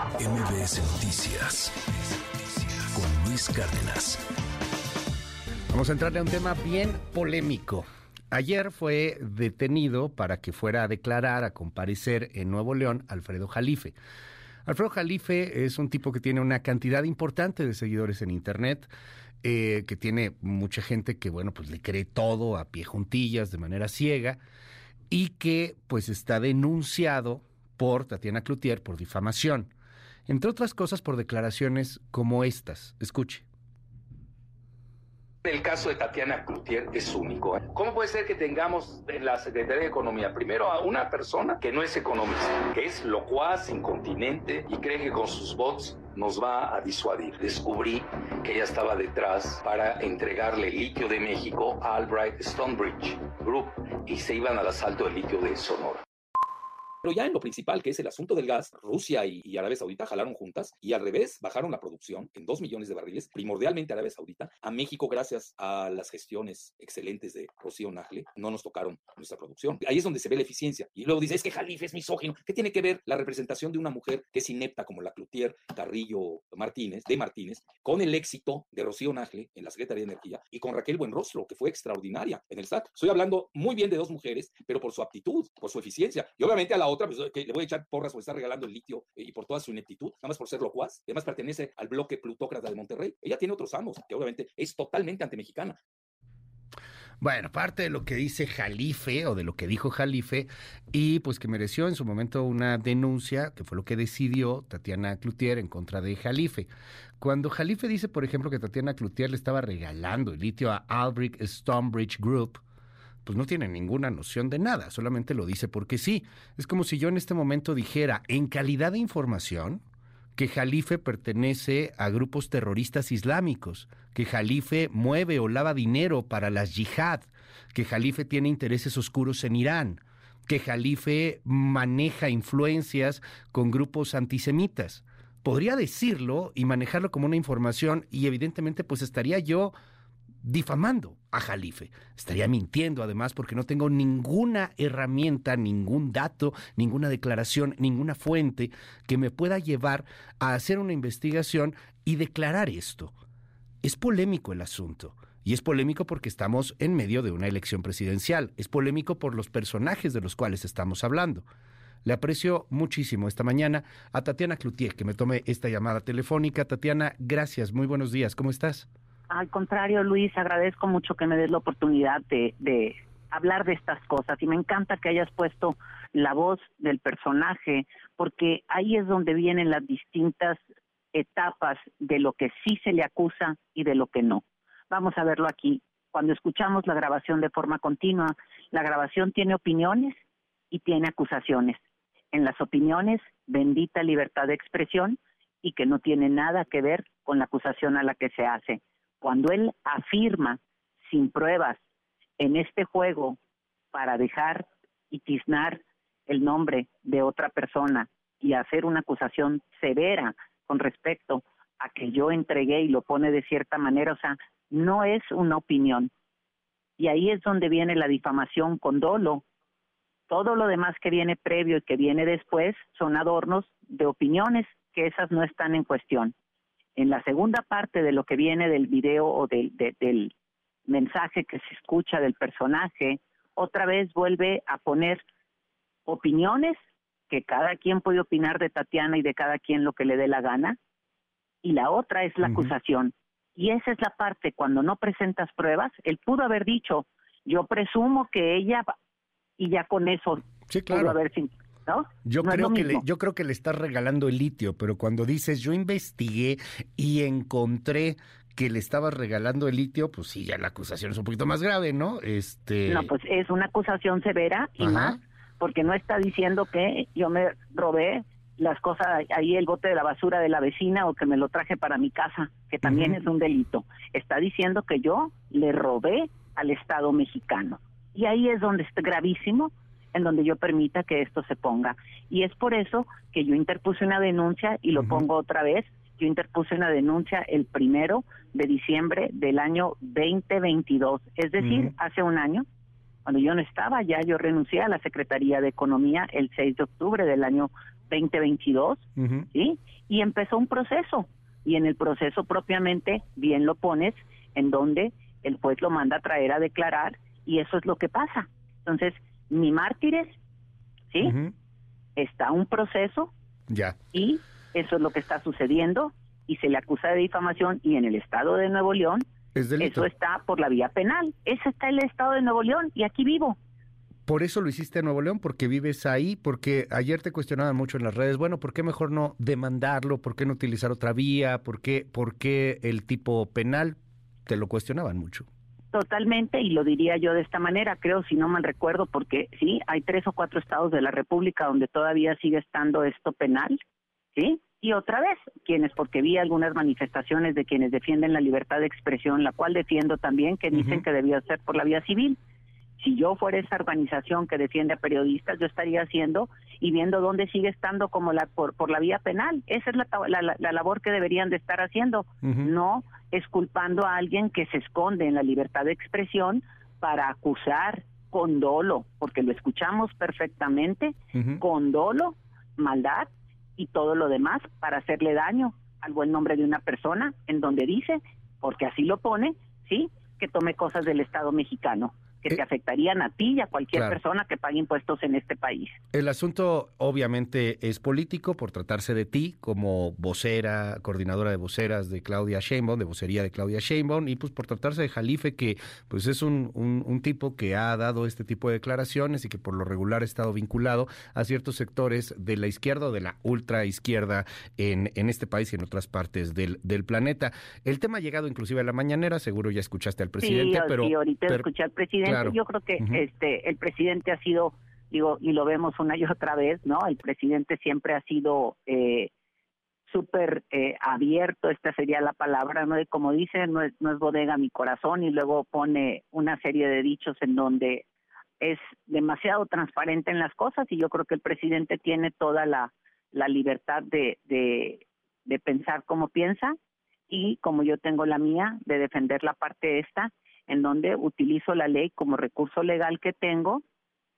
MBS Noticias con Luis Cárdenas. Vamos a entrarle a un tema bien polémico. Ayer fue detenido para que fuera a declarar, a comparecer en Nuevo León, Alfredo Jalife. Alfredo Jalife es un tipo que tiene una cantidad importante de seguidores en Internet, eh, que tiene mucha gente que, bueno, pues le cree todo a pie juntillas, de manera ciega, y que pues está denunciado por Tatiana Cloutier por difamación. Entre otras cosas por declaraciones como estas. Escuche. El caso de Tatiana Cloutier es único. ¿eh? ¿Cómo puede ser que tengamos en la Secretaría de Economía primero a una persona que no es economista, que es locuaz, incontinente y cree que con sus bots nos va a disuadir? Descubrí que ella estaba detrás para entregarle litio de México a Albright Stonebridge Group y se iban al asalto del litio de Sonora. Pero ya en lo principal, que es el asunto del gas, Rusia y, Arabia Saudita jalaron juntas y al revés bajaron la producción en dos millones de barriles, primordialmente Arabia Saudita. A México, gracias a las gestiones excelentes de Rocío Nagle, no nos tocaron nuestra producción. Ahí es donde se ve la eficiencia. Y luego dice, es que Jalife es misógino. ¿Qué tiene que ver la representación de una mujer que es inepta como la Cloutier Carrillo Martínez, de Martínez, con el éxito de Rocío Nagle en la Secretaría de Energía y con Raquel Buenrostro, que fue extraordinaria en el SAT? Estoy hablando muy bien de dos mujeres, pero por su aptitud, por su eficiencia. Y obviamente a la otra, pues, que le voy a echar porras por estar regalando el litio eh, y por toda su ineptitud, nada más por ser locuaz. Además pertenece al bloque plutócrata de Monterrey. Ella tiene otros amos, que obviamente es totalmente antimexicana. Bueno, parte de lo que dice Jalife o de lo que dijo Jalife y pues que mereció en su momento una denuncia, que fue lo que decidió Tatiana Cloutier en contra de Jalife. Cuando Jalife dice, por ejemplo, que Tatiana Cloutier le estaba regalando el litio a Albrecht Stonebridge Group, pues no tiene ninguna noción de nada, solamente lo dice porque sí. Es como si yo en este momento dijera, en calidad de información, que Jalife pertenece a grupos terroristas islámicos, que Jalife mueve o lava dinero para las yihad, que Jalife tiene intereses oscuros en Irán, que Jalife maneja influencias con grupos antisemitas. Podría decirlo y manejarlo como una información y evidentemente pues estaría yo difamando a Jalife. Estaría mintiendo además porque no tengo ninguna herramienta, ningún dato, ninguna declaración, ninguna fuente que me pueda llevar a hacer una investigación y declarar esto. Es polémico el asunto. Y es polémico porque estamos en medio de una elección presidencial. Es polémico por los personajes de los cuales estamos hablando. Le aprecio muchísimo esta mañana a Tatiana Cloutier que me tome esta llamada telefónica. Tatiana, gracias. Muy buenos días. ¿Cómo estás? Al contrario, Luis, agradezco mucho que me des la oportunidad de, de hablar de estas cosas y me encanta que hayas puesto la voz del personaje porque ahí es donde vienen las distintas etapas de lo que sí se le acusa y de lo que no. Vamos a verlo aquí. Cuando escuchamos la grabación de forma continua, la grabación tiene opiniones y tiene acusaciones. En las opiniones, bendita libertad de expresión y que no tiene nada que ver con la acusación a la que se hace cuando él afirma sin pruebas en este juego para dejar y tiznar el nombre de otra persona y hacer una acusación severa con respecto a que yo entregué y lo pone de cierta manera, o sea, no es una opinión. Y ahí es donde viene la difamación con dolo. Todo lo demás que viene previo y que viene después son adornos de opiniones que esas no están en cuestión. En la segunda parte de lo que viene del video o del, del mensaje que se escucha del personaje, otra vez vuelve a poner opiniones que cada quien puede opinar de Tatiana y de cada quien lo que le dé la gana, y la otra es la acusación. Y esa es la parte, cuando no presentas pruebas, él pudo haber dicho, yo presumo que ella, y ya con eso sí, claro. pudo haber yo, creo que le, yo creo que le estás regalando el litio, pero cuando dices yo investigué y encontré que le estabas regalando el litio, pues sí, ya la acusación es un poquito más grave, ¿no? Este... No, pues es una acusación severa y más, porque no está diciendo que yo me robé las cosas ahí el bote de la basura de la vecina o que me lo traje para mi casa, que también es un delito. Está diciendo que yo le robé al Estado mexicano. Y ahí es donde es gravísimo en donde yo permita que esto se ponga. Y es por eso que yo interpuse una denuncia y lo pongo otra vez. Yo interpuse una denuncia el primero de diciembre del año 2022, es decir, hace un año, cuando yo no estaba, ya yo renuncié a la Secretaría de Economía el 6 de octubre del año 2022, ¿sí? y empezó un proceso. Y en el proceso propiamente, bien lo pones, en donde el juez lo manda a traer a declarar y eso es lo que pasa. Entonces, mi mártires, ¿sí? Está un proceso ya. y eso es lo que está sucediendo y se le acusa de difamación y en el estado de Nuevo León eso está por la vía penal. Ese está el estado de Nuevo León y aquí vivo. Por eso lo hiciste en Nuevo León, porque vives ahí, porque ayer te cuestionaban mucho en las redes, bueno, ¿por qué mejor no demandarlo? ¿Por qué no utilizar otra vía? ¿Por qué, por qué el tipo penal? Te lo cuestionaban mucho. Totalmente, y lo diría yo de esta manera, creo, si no mal recuerdo, porque sí, hay tres o cuatro estados de la República donde todavía sigue estando esto penal, ¿sí? Y otra vez, quienes, porque vi algunas manifestaciones de quienes defienden la libertad de expresión, la cual defiendo también, que dicen que debía ser por la vía civil. Si yo fuera esa organización que defiende a periodistas, yo estaría haciendo y viendo dónde sigue estando como la por, por la vía penal. Esa es la, la, labor que deberían de estar haciendo, no esculpando a alguien que se esconde en la libertad de expresión para acusar con dolo, porque lo escuchamos perfectamente, con dolo, maldad y todo lo demás para hacerle daño al buen nombre de una persona en donde dice, porque así lo pone, sí, que tome cosas del Estado mexicano que te eh, afectarían a ti y a cualquier persona que pague impuestos en este país. El asunto obviamente es político por tratarse de ti como vocera, coordinadora de voceras de Claudia Sheinbaum, de vocería de Claudia Sheinbaum, y pues por tratarse de Jalife, que pues es un, un, tipo que ha dado este tipo de declaraciones y que por lo regular ha estado vinculado a ciertos sectores de la izquierda o de la ultra izquierda en, en este país y en otras partes del, del planeta. El tema ha llegado inclusive a la mañanera, seguro ya escuchaste al presidente, sí, pero... Sí, ahorita escuché al presidente yo creo que este el presidente ha sido, digo, y lo vemos una y otra vez, ¿no? El presidente siempre ha sido eh, súper eh, abierto, esta sería la palabra, ¿no? Y como dice, no es, no es bodega mi corazón, y luego pone una serie de dichos en donde es demasiado transparente en las cosas, y yo creo que el presidente tiene toda la, la libertad de, de, de pensar como piensa, y como yo tengo la mía, de defender la parte esta, en donde utilizo la ley como recurso legal que tengo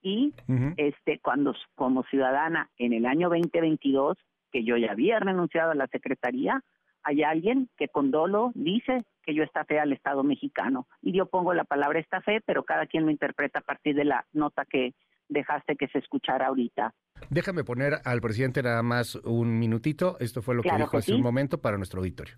y este cuando como ciudadana en el año 2022 que yo ya había renunciado a la secretaría hay alguien que con dolo dice que yo fe al Estado mexicano y yo pongo la palabra esta fe pero cada quien lo interpreta a partir de la nota que dejaste que se escuchara ahorita. Déjame poner al presidente nada más un minutito. Esto fue lo que dijo hace un momento para nuestro auditorio.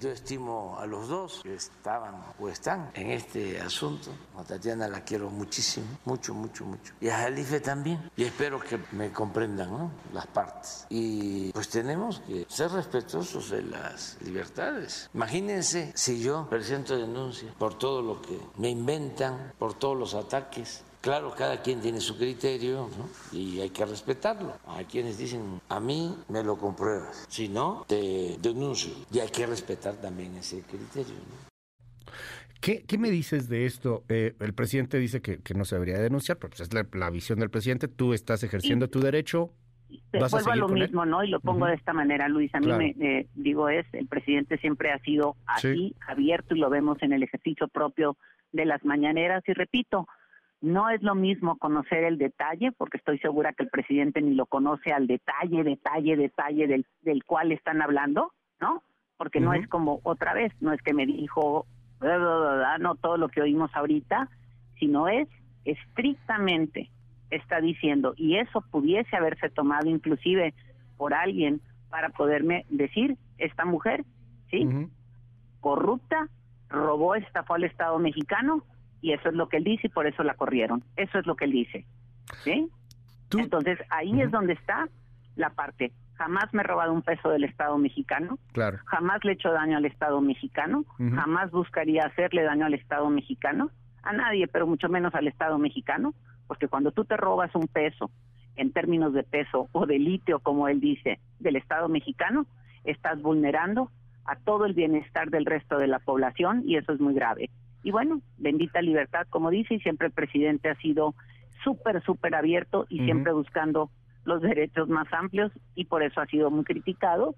Yo estimo a los dos que estaban o están en este asunto. A Tatiana la quiero muchísimo, mucho, mucho, mucho. Y a Jalife también. Y espero que me comprendan ¿no? las partes. Y pues tenemos que ser respetuosos de las libertades. Imagínense si yo presento denuncia por todo lo que me inventan, por todos los ataques Claro, cada quien tiene su criterio y hay que respetarlo. Hay quienes dicen, a mí me lo compruebas, si no, te denuncio. Y hay que respetar también ese criterio. ¿Qué, me dices de esto? Eh, el presidente dice que, no se debería denunciar, pero pues es la, visión del presidente. Tú estás ejerciendo tu derecho. ¿Vas vuelvo a, lo mismo, ¿no? Y lo pongo de esta manera, Luis. A mí me eh, digo es, el presidente siempre ha sido así, abierto, y lo vemos en el ejercicio propio de las mañaneras. Y repito, no es lo mismo conocer el detalle, porque estoy segura que el presidente ni lo conoce al detalle, detalle, detalle del, del cual están hablando, ¿no? Porque no es como otra vez, no es que me dijo, no todo lo que oímos ahorita, sino es estrictamente está diciendo, y eso pudiese haberse tomado inclusive por alguien para poderme decir, esta mujer, ¿sí? Corrupta, robó, estafó al Estado mexicano, y eso es lo que él dice y por eso la corrieron. Eso es lo que él dice. ¿Sí? Entonces ahí es donde está la parte. Jamás me he robado un peso del Estado mexicano. Claro. Jamás le he hecho daño al Estado mexicano. Jamás buscaría hacerle daño al Estado mexicano. A nadie, pero mucho menos al Estado mexicano. Porque cuando tú te robas un peso, en términos de peso o de litio, como él dice, del Estado mexicano, estás vulnerando a todo el bienestar del resto de la población y eso es muy grave. Y bueno, bendita libertad, como dice, y siempre el presidente ha sido súper, súper abierto y siempre buscando los derechos más amplios y por eso ha sido muy criticado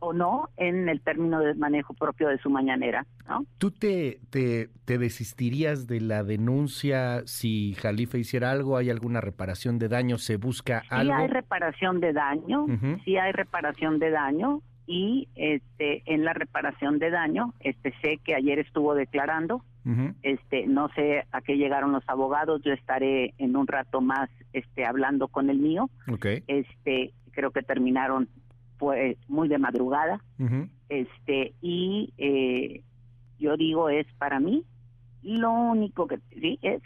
o no en el término de manejo propio de su mañanera. ¿no? ¿Tú te, te, desistirías de la denuncia si Jalife hiciera algo? ¿Hay alguna reparación de daño? ¿Se busca algo? Sí hay reparación de daño, sí hay reparación de daño, y este en la reparación de daño, este sé que ayer estuvo declarando, Este no sé a qué llegaron los abogados, yo estaré en un rato más este hablando con el mío, Ok. este creo que terminaron fue muy de madrugada, este y eh, yo digo es para mí lo único que sí es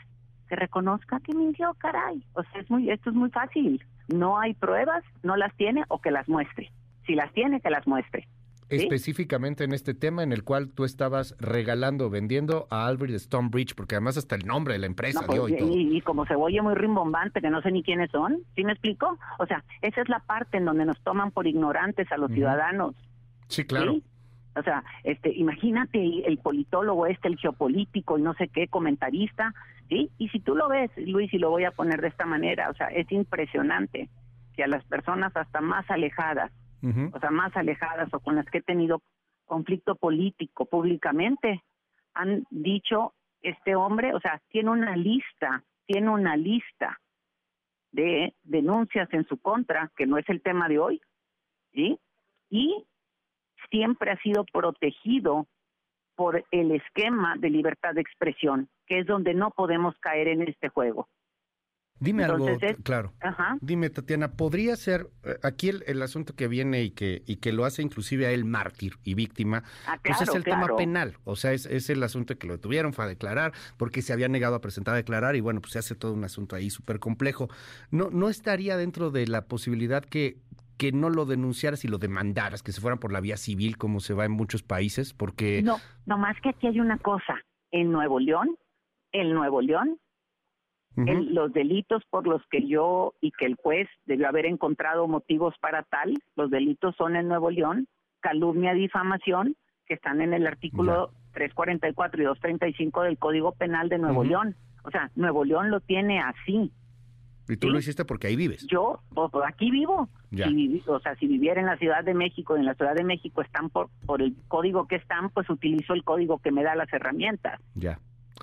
que reconozca que mintió caray. O sea es muy esto es muy fácil. No hay pruebas no las tiene o que las muestre. Si las tiene que las muestre ¿Sí? Específicamente en este tema en el cual tú estabas regalando, vendiendo a Albert Stonebridge, porque además hasta el nombre de la empresa No, pues, dio y todo. y, y como se oye muy rimbombante que no sé ni quiénes son ¿sí me explico? o sea esa es la parte en donde nos toman por ignorantes a los ciudadanos Sí, claro. ¿sí? O sea, este, imagínate el politólogo este, el geopolítico y no sé qué, comentarista, ¿sí? Y si tú lo ves, Luis, y lo voy a poner de esta manera, o sea, es impresionante que a las personas hasta más alejadas, O sea, más alejadas o con las que he tenido conflicto político públicamente, han dicho, este hombre, o sea, tiene una lista, tiene una lista de denuncias en su contra, que no es el tema de hoy. Y siempre ha sido protegido por el esquema de libertad de expresión, que es donde no podemos caer en este juego. Dime algo, es- claro. Ajá. Dime, Tatiana, ¿podría ser eh, aquí el, el asunto que viene y que, y que lo hace inclusive a él mártir y víctima? Ah, Pues es claro, el tema penal, o sea, es, es el asunto que lo tuvieron, fue a declarar, porque se había negado a presentar a declarar y bueno, pues se hace todo un asunto ahí súper complejo. ¿No, ¿No estaría dentro de la posibilidad que, que no lo denunciaras y lo demandaras, que se fueran por la vía civil como se va en muchos países? Porque... No, nomás que aquí hay una cosa. En Nuevo León, en Nuevo León, El- los delitos por los que yo y que el juez debió haber encontrado motivos para tal, los delitos son en Nuevo León, calumnia, difamación, que están en el artículo 344 y 235 del Código Penal de Nuevo. León. O sea, Nuevo León lo tiene así. y tú ¿sí? lo hiciste porque ahí vives. Yo, pues, pues, aquí vivo. Si o sea, si viviera en la Ciudad de México en la Ciudad de México están por, por el código que están, pues utilizo el código que me da las herramientas. Ya.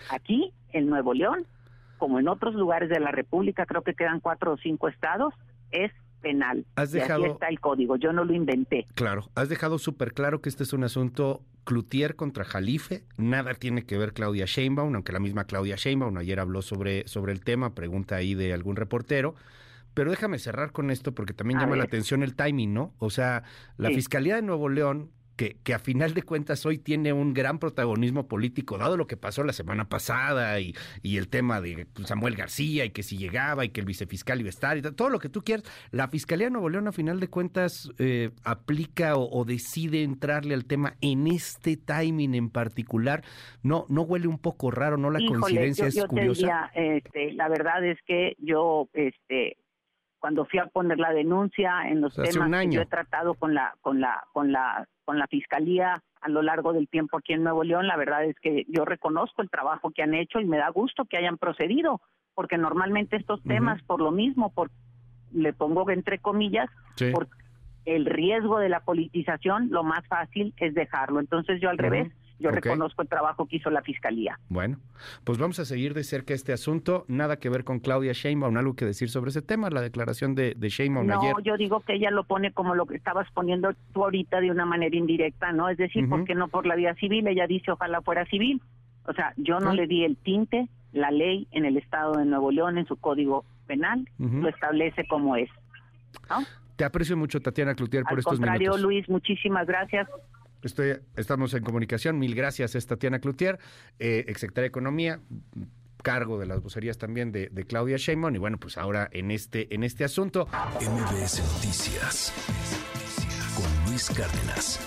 Aquí, en Nuevo León, como en otros lugares de la República, creo que quedan cuatro o cinco estados, es penal. Has Y así dejado- está el código, yo no lo inventé. Claro, has dejado súper claro que este es un asunto Cloutier contra Jalife, nada tiene que ver Claudia Sheinbaum, aunque la misma Claudia Sheinbaum ayer habló sobre, sobre el tema, pregunta ahí de algún reportero. Pero déjame cerrar con esto porque también A llama la atención el timing, ¿no? O sea, la Sí. Fiscalía de Nuevo León, que, que a final de cuentas hoy tiene un gran protagonismo político, dado lo que pasó la semana pasada y, y el tema de pues, Samuel García y que si llegaba y que el vicefiscal iba a estar y todo lo que tú quieras, la Fiscalía de Nuevo León a final de cuentas eh, aplica o, o decide entrarle al tema en este timing en particular. ¿No, no huele un poco raro? ¿No la Híjole, coincidencia yo, es yo curiosa? diría, este, la verdad es que yo, este, cuando fui a poner la denuncia en los temas que yo he tratado con la, con la, con la, con la fiscalía a lo largo del tiempo aquí en Nuevo León, la verdad es que yo reconozco el trabajo que han hecho y me da gusto que hayan procedido, porque normalmente estos temas, por lo mismo, por le pongo entre comillas, Sí. por el riesgo de la politización, lo más fácil es dejarlo. Entonces yo al revés, yo reconozco el trabajo que hizo la fiscalía. Bueno, pues vamos a seguir de cerca este asunto. Nada que ver con Claudia Sheinbaum, algo que decir sobre ese tema, la declaración de, de Sheinbaum No, ayer. yo digo que ella lo pone como lo que estabas poniendo tú ahorita de una manera indirecta, ¿no? Es decir, Ujú. ¿por qué no por la vía civil? Ella dice, ojalá fuera civil. O sea, yo no le di el tinte, la ley en el estado de Nuevo León, en su código penal, lo establece como es. ¿no? Te aprecio mucho, Tatiana Cloutier, por Al estos contrario, minutos. Luis, muchísimas gracias. Estoy, estamos en comunicación. Mil gracias, es Tatiana Cloutier, eh, exsecretaria de Economía, cargo de las vocerías también de, Claudia Sheinbaum. Y bueno, pues ahora en este, en este asunto. MBS Noticias con Luis Cárdenas.